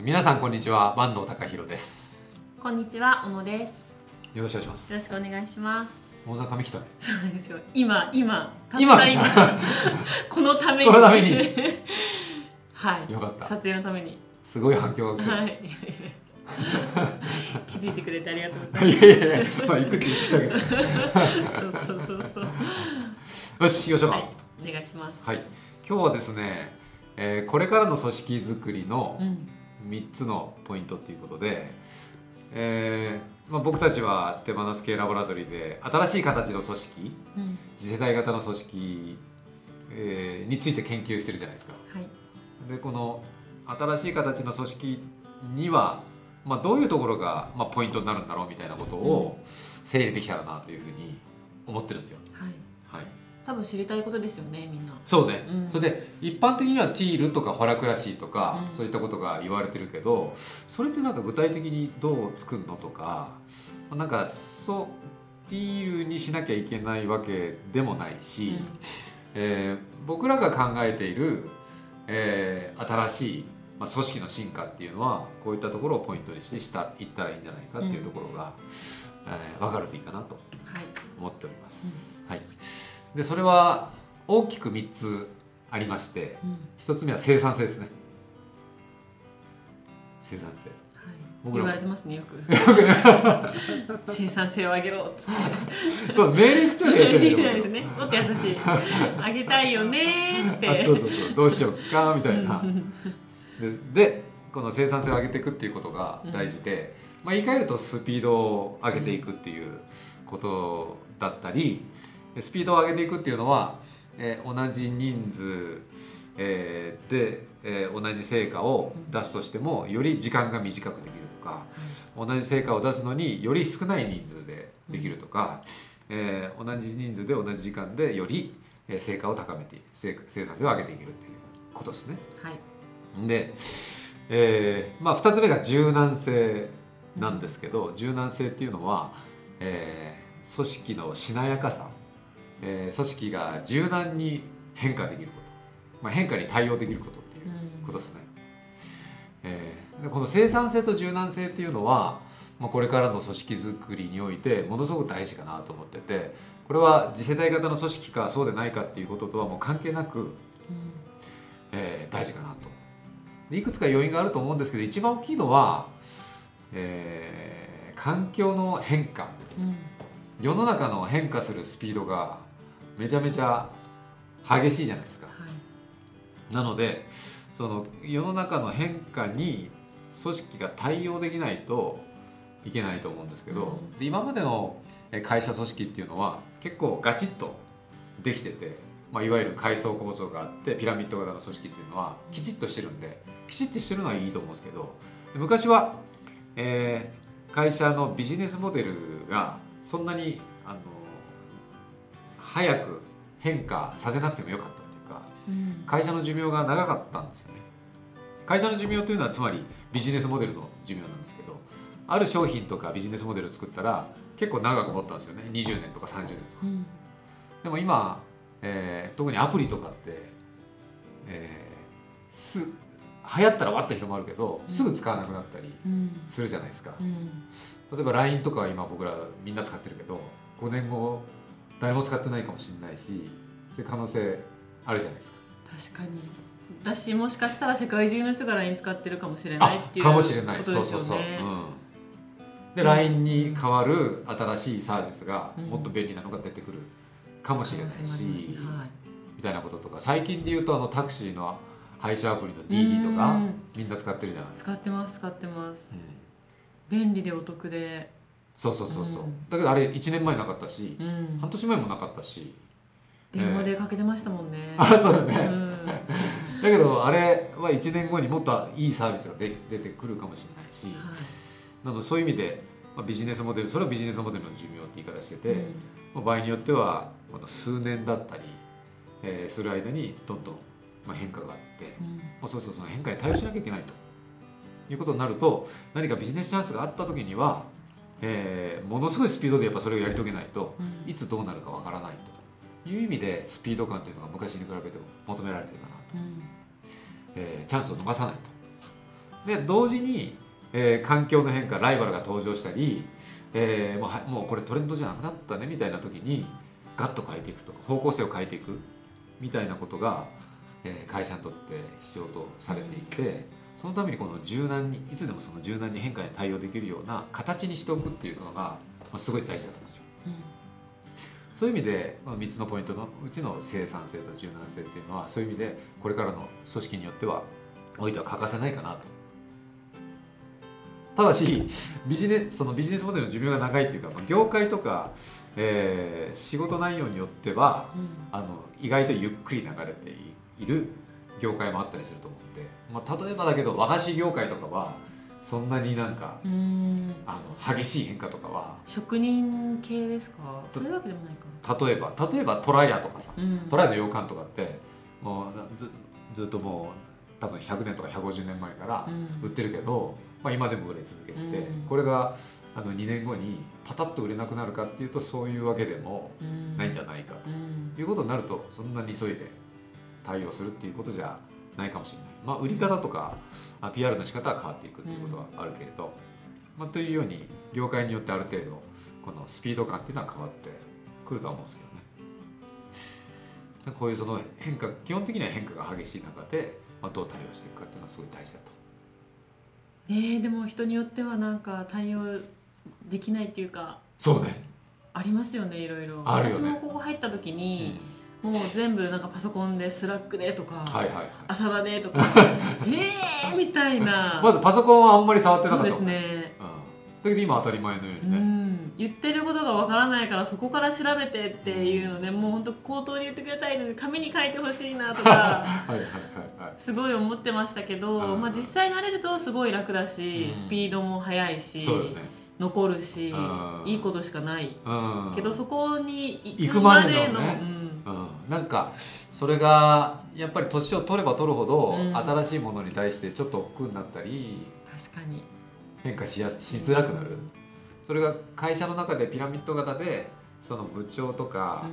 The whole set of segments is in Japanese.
皆さんこんにちは坂東隆弘ですこんにちは、小野です。よろしくお願いしますよろしくお願いします。大阪髪来たねそうなんですよ。今、今、今 このために。このために はい。よかった撮影のために。すごい反響が来た、はい。気づいてくれてありがとうございい、ます。やいやいやまあ行くって言ってたけどそうそうそうそう。よし行きましょうかはい。お願いします。はい、今日はですね、えーこれからの組織づくりのうん。3つのポイントということで、えーまあ、僕たちは手放す系ラボラトリーで新しい形の組織うん。次世代型の組織、えーについて研究してるじゃないですか。はい。でこの新しい形の組織には、まあ、どういうところが、まあ、ポイントになるんだろうみたいなことを整理できたらなというふうに思ってるんですよ。はい。はい、多分知りたいことですよね、みんな。そうね、うん。それで一般的にはティールとかファラクラシーとか、うん。そういったことが言われてるけどそれってなんか具体的にどう作るのとかなんかそうティールにしなきゃいけないわけでもないし、えー僕らが考えている、えー新しい、まあ、組織の進化っていうのはこういったところをポイントにしてしたいったらいいんじゃないかっていうところが、えー分かるといいかなとはい。思っております。はい、でそれは大きく3つありましてうん。1つ目は生産性ですね。生産性。はい。僕言われてますね、よく。生産性を上げろ。そう命令口調しか言ってないですね。もっと優しい。あげたいよねーって。あそうそうそうどうしようかみたいな。うんででこの生産性を上げていくっていうことが大事で、まあ、言い換えるとスピードを上げていくっていうことだったりでスピードを上げていくっていうのは、えー同じ人数、えーで、えー同じ成果を出すとしてもより時間が短くできるとか同じ成果を出すのにより少ない人数でできるとか、えー同じ人数で同じ時間でよりえー成果を高めて成生産性を上げていけるっていうことですね。はい。で、えーまあ、2つ目が柔軟性なんですけど、柔軟性っていうのは、えー組織のしなやかさ、えー組織が柔軟に変化できること、まあ、変化に対応できることっていうことですね。えーでこの生産性と柔軟性っていうのは、まあ、これからの組織づくりにおいてものすごく大事かなと思っててこれは次世代型の組織かそうでないかっていうこととはもう関係なく、えー大事かなと。でいくつか要因があると思うんですけど一番大きいのは、えー環境の変化。うん。世の中の変化するスピードがめちゃめちゃ激しいじゃないですかはい。なのでその世の中の変化に組織が対応できないといけないと思うんですけど、うんで今までのえ会社組織っていうのは結構ガチッとできてて、まあ、いわゆる階層構造があってピラミッド型の組織っていうのはきちっとしてるんできちっとしてるのはいいと思うんですけど昔は、えー会社のビジネスモデルがそんなに早く変化させなくてもよかったっていうかうん。会社の寿命が長かったんですよね会社の寿命というのはつまりビジネスモデルの寿命なんですけどある商品とかビジネスモデルを作ったら結構長く持ったんですよね20年とか30年とかうん。でも今、えー特にアプリとかって、えーす流行ったらわっと広まるけどすぐ使わなくなったりうん。するじゃないですかうん。例えば LINE とかは今僕らみんな使ってるけど5年後誰も使ってないかもしれないしそういう可能性あるじゃないですか。確かに。だしもしかしたら世界中の人が LINE 使ってるかもしれないっていうかもしれない。ことですそう。そうそう。うん、で LINE に代わる新しいサービスがうん。もっと便利なのが出てくるかもしれないし、ね。はい。みたいなこととか。最近で言うとあのタクシーの配車アプリの DD とかうん。みんな使ってるじゃないですか、使ってます使ってます。うん。便利でお得でそうそうそうそう、うん。だけどあれ1年前なかったしうん。半年前もなかったし。電話でかけてましたもんね、あそうだね。ん。だけどあれは1年後にもっといいサービスが出出てくるかもしれないし、はい。なのでそういう意味で、まあ、ビジネスモデルそれはビジネスモデルの寿命って言い方してて、うん。まあ場合によってはまだ数年だったり、えーする間にどんどんまあ変化があって、うん。まあ、そうするとその変化に対応しなきゃいけないということになると何かビジネスチャンスがあった時には、えーものすごいスピードでやっぱそれをやり遂げないとうん。いつどうなるかわからないという意味でスピード感というのが昔に比べても求められてるかなと、うん。えーチャンスを逃さないと。で同時に、えー環境の変化ライバルが登場したり、えーもうはもうこれトレンドじゃなくなったねみたいな時にガッと変えていくとか方向性を変えていくみたいなことが、えー会社にとって必要とされていて、そのためにこの柔軟にいつでもその柔軟に変化に対応できるような形にしておくっていうのが、まあ、すごい大事だと思うんですよ。そういう意味でこの3つのポイントのうちの生産性と柔軟性っていうのはそういう意味でこれからの組織によってはおいては欠かせないかなと。ただし ビジネそのビジネスモデルの寿命が長いっていうか、まあ、業界とか、えー仕事内容によってはあの意外とゆっくり流れている業界もあったりすると思うんで、まあ、例えばだけど和菓子業界とかはそんなになんかうん。うんあの激しい変化とかは職人系ですか？そういうわけでもないか。例えば例えばトラヤとかさうん。トライの洋館とかってもうずずっともう多分100年とか150年前からうん。売ってるけど、まあ、今でも売れ続けてて、うん。これがあの2年後にパタッと売れなくなるかっていうとそういうわけでもうん。ないんじゃないかうん。ということになるとそんなに急いで対応するっていうことじゃないかもしれない。まあ、売り方とかあ PR の仕方は変わっていくっていうことはあるけれど、まあ、というように業界によってある程度このスピード感っていうのは変わってくるとは思うんですけどね。こういうその変化基本的には変化が激しい中で、まあ、どう対応していくかっていうのはすごい大事だと。ねえでも人によってはなんか対応できないっていうかそうね、ありますよねいろいろね私もここ入った時うんに、もう全部なんかパソコンで Slackでとか、はいはいはい。 Asanaでとか えーみたいな。まずパソコンはあんまり触ってなそうかったもんですね。うん、だけど今当たり前のよううにね、ん。言ってることがわからないからそこから調べてっていうのでもう本当口頭に言ってくれたいので紙に書いてほしいなとか はいはいはいはい。すごい思ってましたけど、うん。まあ、実際慣れるとすごい楽だし、うん。スピードも速いし、そうよね。残るし、うん。いいことしかない。うん。けどそこに行行くくままでのねうんうん、なんかそれがやっぱり年を取れば取るほど、うん。新しいものに対してちょっと億劫になったり確かに、変化しやすしづらくなる。それが会社の中でピラミッド型でその部長とか、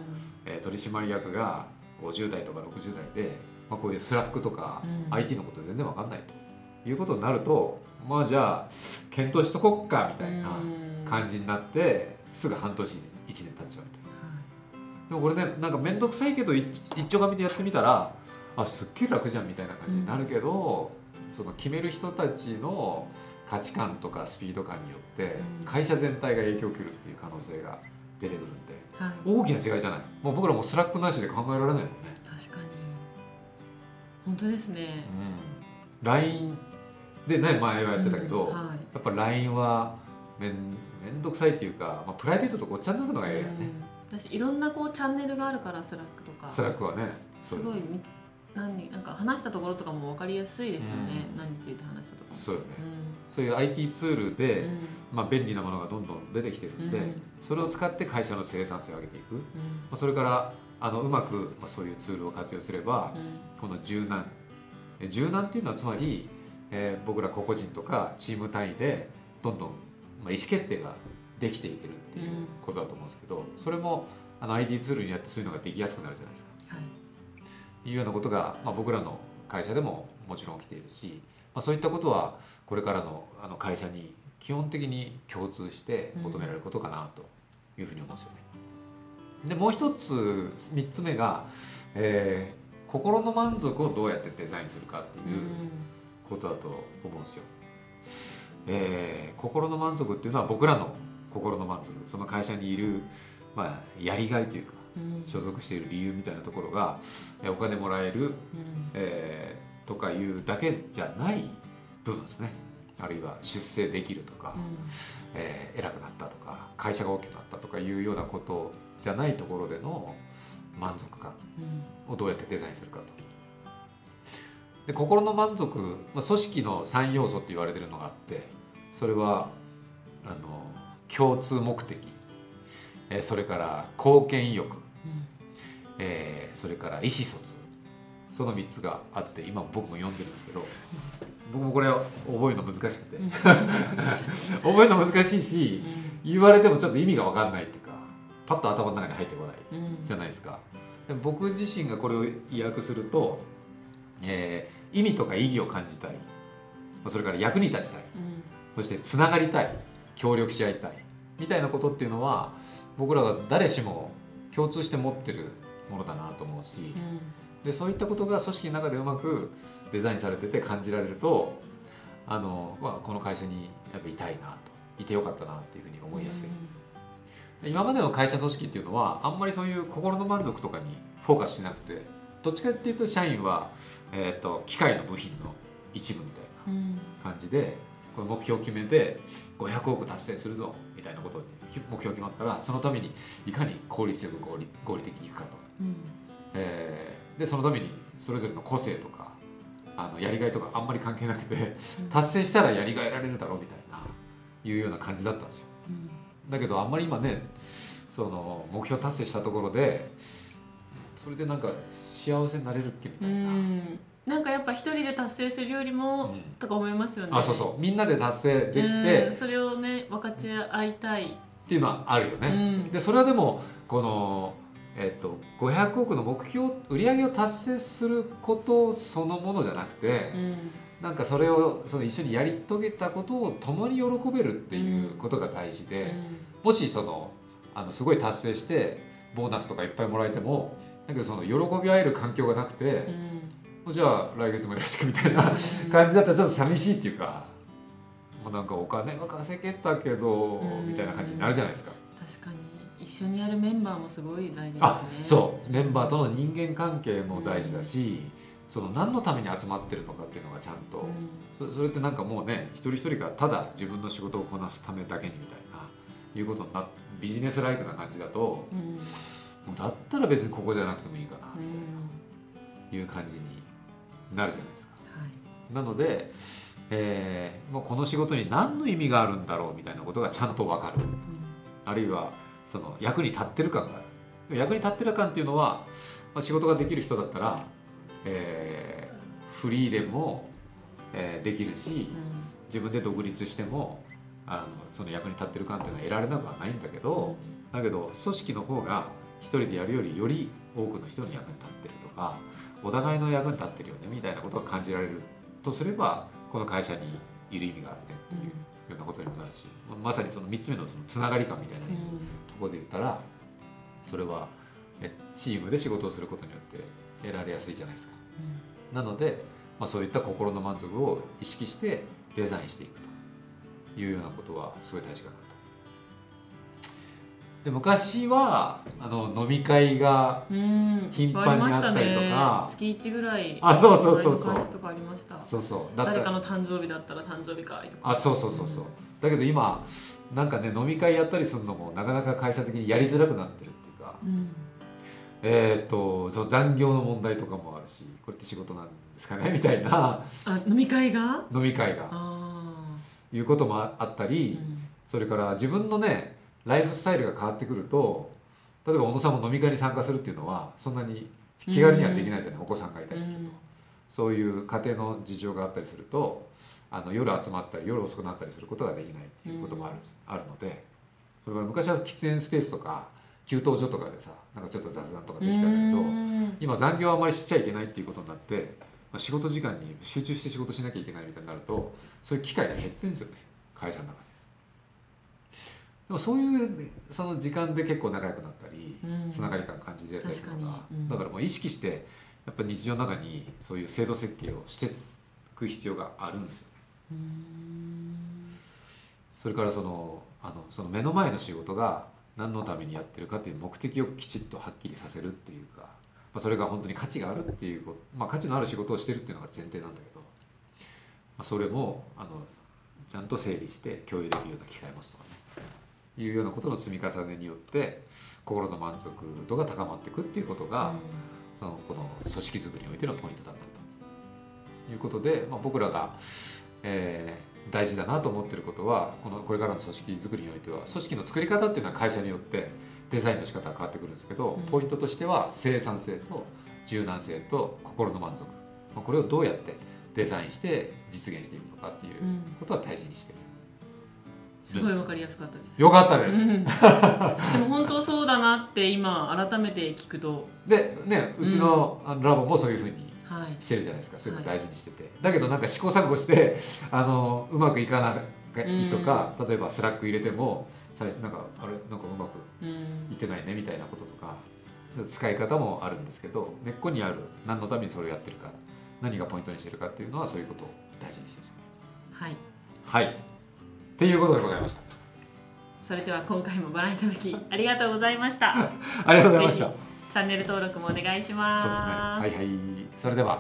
えー取締役が50代とか60代で、まあ、こういう Slackとか、うん。IT のこと全然わかんないということになるとまあじゃあ検討しとこっかみたいな感じになってすぐ半年1年経っちゃう。でもこれねなんか面倒くさいけどい一丁紙でやってみたらあすっげえ楽じゃんみたいな感じになるけど、その決める人たちの価値観とかスピード感によってうん。会社全体が影響を受けるっていう可能性が出てくるんではい、大きな違いじゃない。もう僕らも Slackなしで考えられないもんね。確かに。本当ですね、うん、LINE でね前はやってたけど、うん。はい。やっぱ LINE はめんめんどくさいっていうか、まあ、プライベートとごっちゃになるのがええよね、うん私いろんなこうチャンネルがあるから Slackとか。Slackはねすごいみ何なんか話したところとかも分かりやすいですよね、うん。何について話したとかも。そうよね。うそういう IT ツールで、ん。まあ、便利なものがどんどん出てきてるんで、うん。それを使って会社の生産性を上げていく、まうん。あ、それからあのうまく、まあ、そういうツールを活用すればうん。この柔軟。え柔軟っていうのはつまり、えー僕ら個々人とかチーム単位でどんどん、まあ、意思決定ができていけるっていううんことだと思うんですけどそれもあの IT ツールによってそういうのができやすくなるじゃないですか。はいいうようなことが、まあ、僕らの会社でももちろん起きているし、まあ、そういったことはこれからのあの会社に基本的に共通して求められることかなというふうに思うんですよね。でもう一つ3つ目が、えー心の満足をどうやってデザインするかっていうことだと思うんですよ。えー心の満足っていうのは僕らの心の満足その会社にいる、まあ、やりがいというかうん。所属している理由みたいなところがえお金もらえる、うん。えーとかいうだけじゃない部分ですね。あるいは出世できるとか、えー偉くなったとか会社が大きくなったとかいうようなことじゃないところでの満足感うん。をどうやってデザインするかと。で心の満足、まあ、組織の3要素って言われてるのがあってそれはあの共通目的、えーそれから貢献意欲、うん。えーそれから意思疎通。その3つがあって今僕も読んでるんですけど僕もこれ覚えるの難しくて。うん。覚えるの難しいし言われてもちょっと意味が分かんないっていうかパッと頭の中に入ってこないうん。じゃないですか。で僕自身がこれを意訳すると、えー意味とか意義を感じたい。まあそれから役に立ちたい。うん。そしてつながりたい。協力し合いたいみたいなことっていうのは僕らが誰しも共通して持ってるものだなと思うしうん。でそういったことが組織の中でうまくデザインされてて感じられるとあの、まあ、この会社にやっぱいたいなといてよかったなっていうふうに思いやすい。で今までの会社組織っていうのはあんまりそういう心の満足とかにフォーカスしなくてどっちかっていうと社員は、えー、と機械の部品の一部みたいなうん。感じでこの目標を決めて500億達成するぞみたいなことに目標決まったらそのためにいかに効率よく合理合理的にいくかと、うん。えーでそのためにそれぞれの個性とかあのやりがいとかあんまり関係なくて達成したらやりがいられるだろうみたいないうような感じだったんですよ。うん。だけどあんまり今ねその目標達成したところでそれでなんか幸せになれるっけみたういな、んなんかやっぱ一人で達成するよりも、うん。とか思いますよね。あそうそう。みんなで達成できうてん。それをね分かち合いたい、っていうのはあるよね、うん。でそれはでもこの、えっと500億の目標売り上げを達成することそのものじゃなくて、うん。なんかそれをその一緒にやり遂げたことを共に喜べるっていうことが大事で、もしそのあのすごい達成してボーナスとかいっぱいもらえてもだけどその喜び合える環境がなくてう、んじゃあ来月もよろしくみたいなうん。感じだったらちょっと寂しいっていうか、もうなんかお金は稼げたけど、うん。みたいな感じになるじゃないですか。確かに。一緒にやるメンバーもすごい大事ですね。あそう。メンバーとの人間関係も大事だし、その何のために集まってるのかっていうのがちゃんと、そそれってなんかもうね一人一人がただ自分の仕事をこなすためだけにみたいないうことになビジネスライクな感じだともうだったら別にここじゃなくてもいいかなうん。という感じになるじゃないですか。はい。なので、えーもうこの仕事に何の意味があるんだろうみたいなことがちゃんと分かる。あるいはその役に立ってる感がある。役に立ってる感っていうのは、まあ、仕事ができる人だったら、えーフリーでも、えーできるしうん。自分で独立してもあのその役に立ってる感っていうのは得られなくはないんだけど、だけど組織の方が一人でやるよりより多くの人に役に立ってるとかお互いの役に立ってるよねみたいなことが感じられるとすればこの会社にいる意味があるねっていうようなことにもなるしまさにその3つ目のそのつながり感みたいなうんところで言ったらそれはえチームで仕事をすることによって得られやすいじゃないですか。なので、まあ、そういった心の満足を意識してデザインしていくというようなことはすごい大事かなと。で昔はあの飲み会がうん。頻繁にあったりとか。ね。月1ぐらいあそうそうそうそう。とかありました。そうそう。だった。誰かの誕生日だったら誕生日会とか。あそうそうそうそう。だけど今なんかね飲み会やったりするのもなかなか会社的にやりづらくなってるっていうか。うん。えーっとそう残業の問題とかもあるしこれって仕事なんですかね？みたいな。あ飲み会が？飲み会が。あいうこともああったあ、り、それから自分のねライフスタイルが変わってくると例えば小野さんも飲み会に参加するっていうのはそんなに気軽にはできないじゃない、お子さんがいたりすると、そういう家庭の事情があったりするとあの夜集まったり夜遅くなったりすることができないっていうこともある,、あるのでそれから昔は喫煙スペースとか給湯所とかでさなんかちょっと雑談とかできたんだけど、うん。今残業はあまりしちゃいけないっていうことになって、まあ、仕事時間に集中して仕事しなきゃいけないみたいになるとそういう機会が減ってるんですよね会社の中で。でもそういうその時間で結構仲良くなったり、うん。つながり感感じれたりとかうん。だからもう意識してやっぱ日常の中にそういう制度設計をしていく必要があるんですよ。ね。うん。それからそのあのその目の前の仕事が何のためにやってるかっていう目的をきちっとはっきりさせるっていうか、まあ、それが本当に価値があるっていうこと、まあ、価値のある仕事をしてるっていうのが前提なんだけど、まあ、それもあのちゃんと整理して共有できるような機会を持つとかねいうようなことの積み重ねによって心の満足度が高まっていくっていうことが、そのこの組織づくりにおいてのポイントだったと。いうことで、まあ、僕らが、えー大事だなと思ってることはこのこれからの組織づくりにおいては組織の作り方っていうのは会社によってデザインの仕方が変わってくるんですけど、うん。ポイントとしては生産性と柔軟性と心の満足、まあ、これをどうやってデザインして実現していくのかっていううん。ことは大事にしてる。す。ごいわかりやすかったです。よかったです。う んでも本当そうだなって今改めて聞くと。でねうちの,、ラボもそういうふうにはい。してるじゃないですか。そういうの大事にしてて、だけどなんか試行錯誤して あのうまくいかないとか、例えば Slack入れても最初なんかあれなんかうまくうん。いってないねみたいなこととか使い方もあるんですけど根っこにある何のためにそれをやってるか何がポイントにしてるかっていうのはそういうことを大事にしてますね。はい。はいっていうことでございました。それでは今回もご覧いただきありがとうございました。ありがとうございました。ぜチャンネル登録もお願いしそうですね。ますはいはい。それでは